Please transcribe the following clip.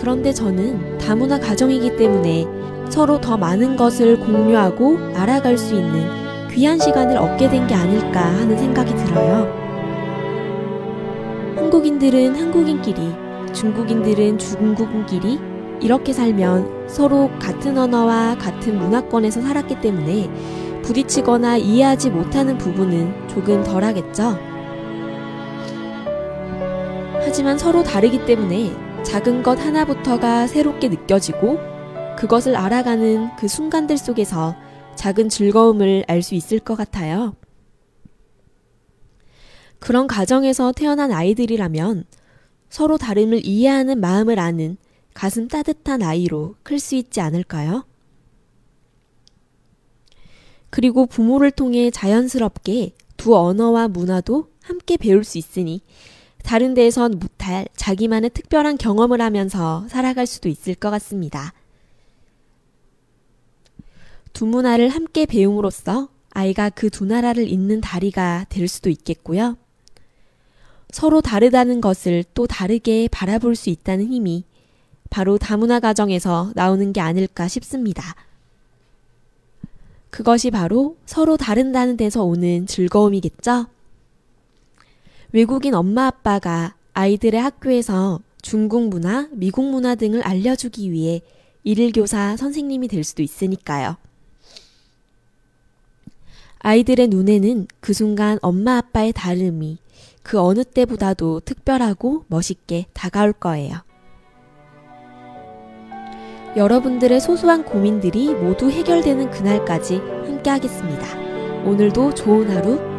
그런데 저는 다문화 가정이기 때문에 서로 더 많은 것을 공유하고 알아갈 수 있는 귀한 시간을 얻게 된 게 아닐까 하는 생각이 들어요. 한국인들은 한국인끼리, 중국인들은 중국인끼리 이렇게 살면 서로 같은 언어와 같은 문화권에서 살았기 때문에 부딪히거나 이해하지 못하는 부분은 조금 덜 하겠죠. 하지만 서로 다르기 때문에 작은 것 하나부터가 새롭게 느껴지고 그것을 알아가는 그 순간들 속에서 작은 즐거움을 알 수 있을 것 같아요. 그런 가정에서 태어난 아이들이라면 서로 다름을 이해하는 마음을 아는 가슴 따뜻한 아이로 클 수 있지 않을까요? 그리고 부모를 통해 자연스럽게 두 언어와 문화도 함께 배울 수 있으니 다른 데에선 못할 자기만의 특별한 경험을 하면서 살아갈 수도 있을 것 같습니다. 두 문화를 함께 배움으로써 아이가 그 두 나라를 잇는 다리가 될 수도 있겠고요. 서로 다르다는 것을 또 다르게 바라볼 수 있다는 힘이 바로 다문화 가정에서 나오는 게 아닐까 싶습니다. 그것이 바로 서로 다른다는 데서 오는 즐거움이겠죠? 외국인 엄마 아빠가 아이들의 학교에서 중국 문화, 미국 문화 등을 알려주기 위해 일일 교사 선생님이 될 수도 있으니까요. 아이들의 눈에는 그 순간 엄마 아빠의 다름이 그 어느 때보다도 특별하고 멋있게 다가올 거예요. 여러분들의 소소한 고민들이 모두 해결되는 그날까지 함께 하겠습니다. 오늘도 좋은 하루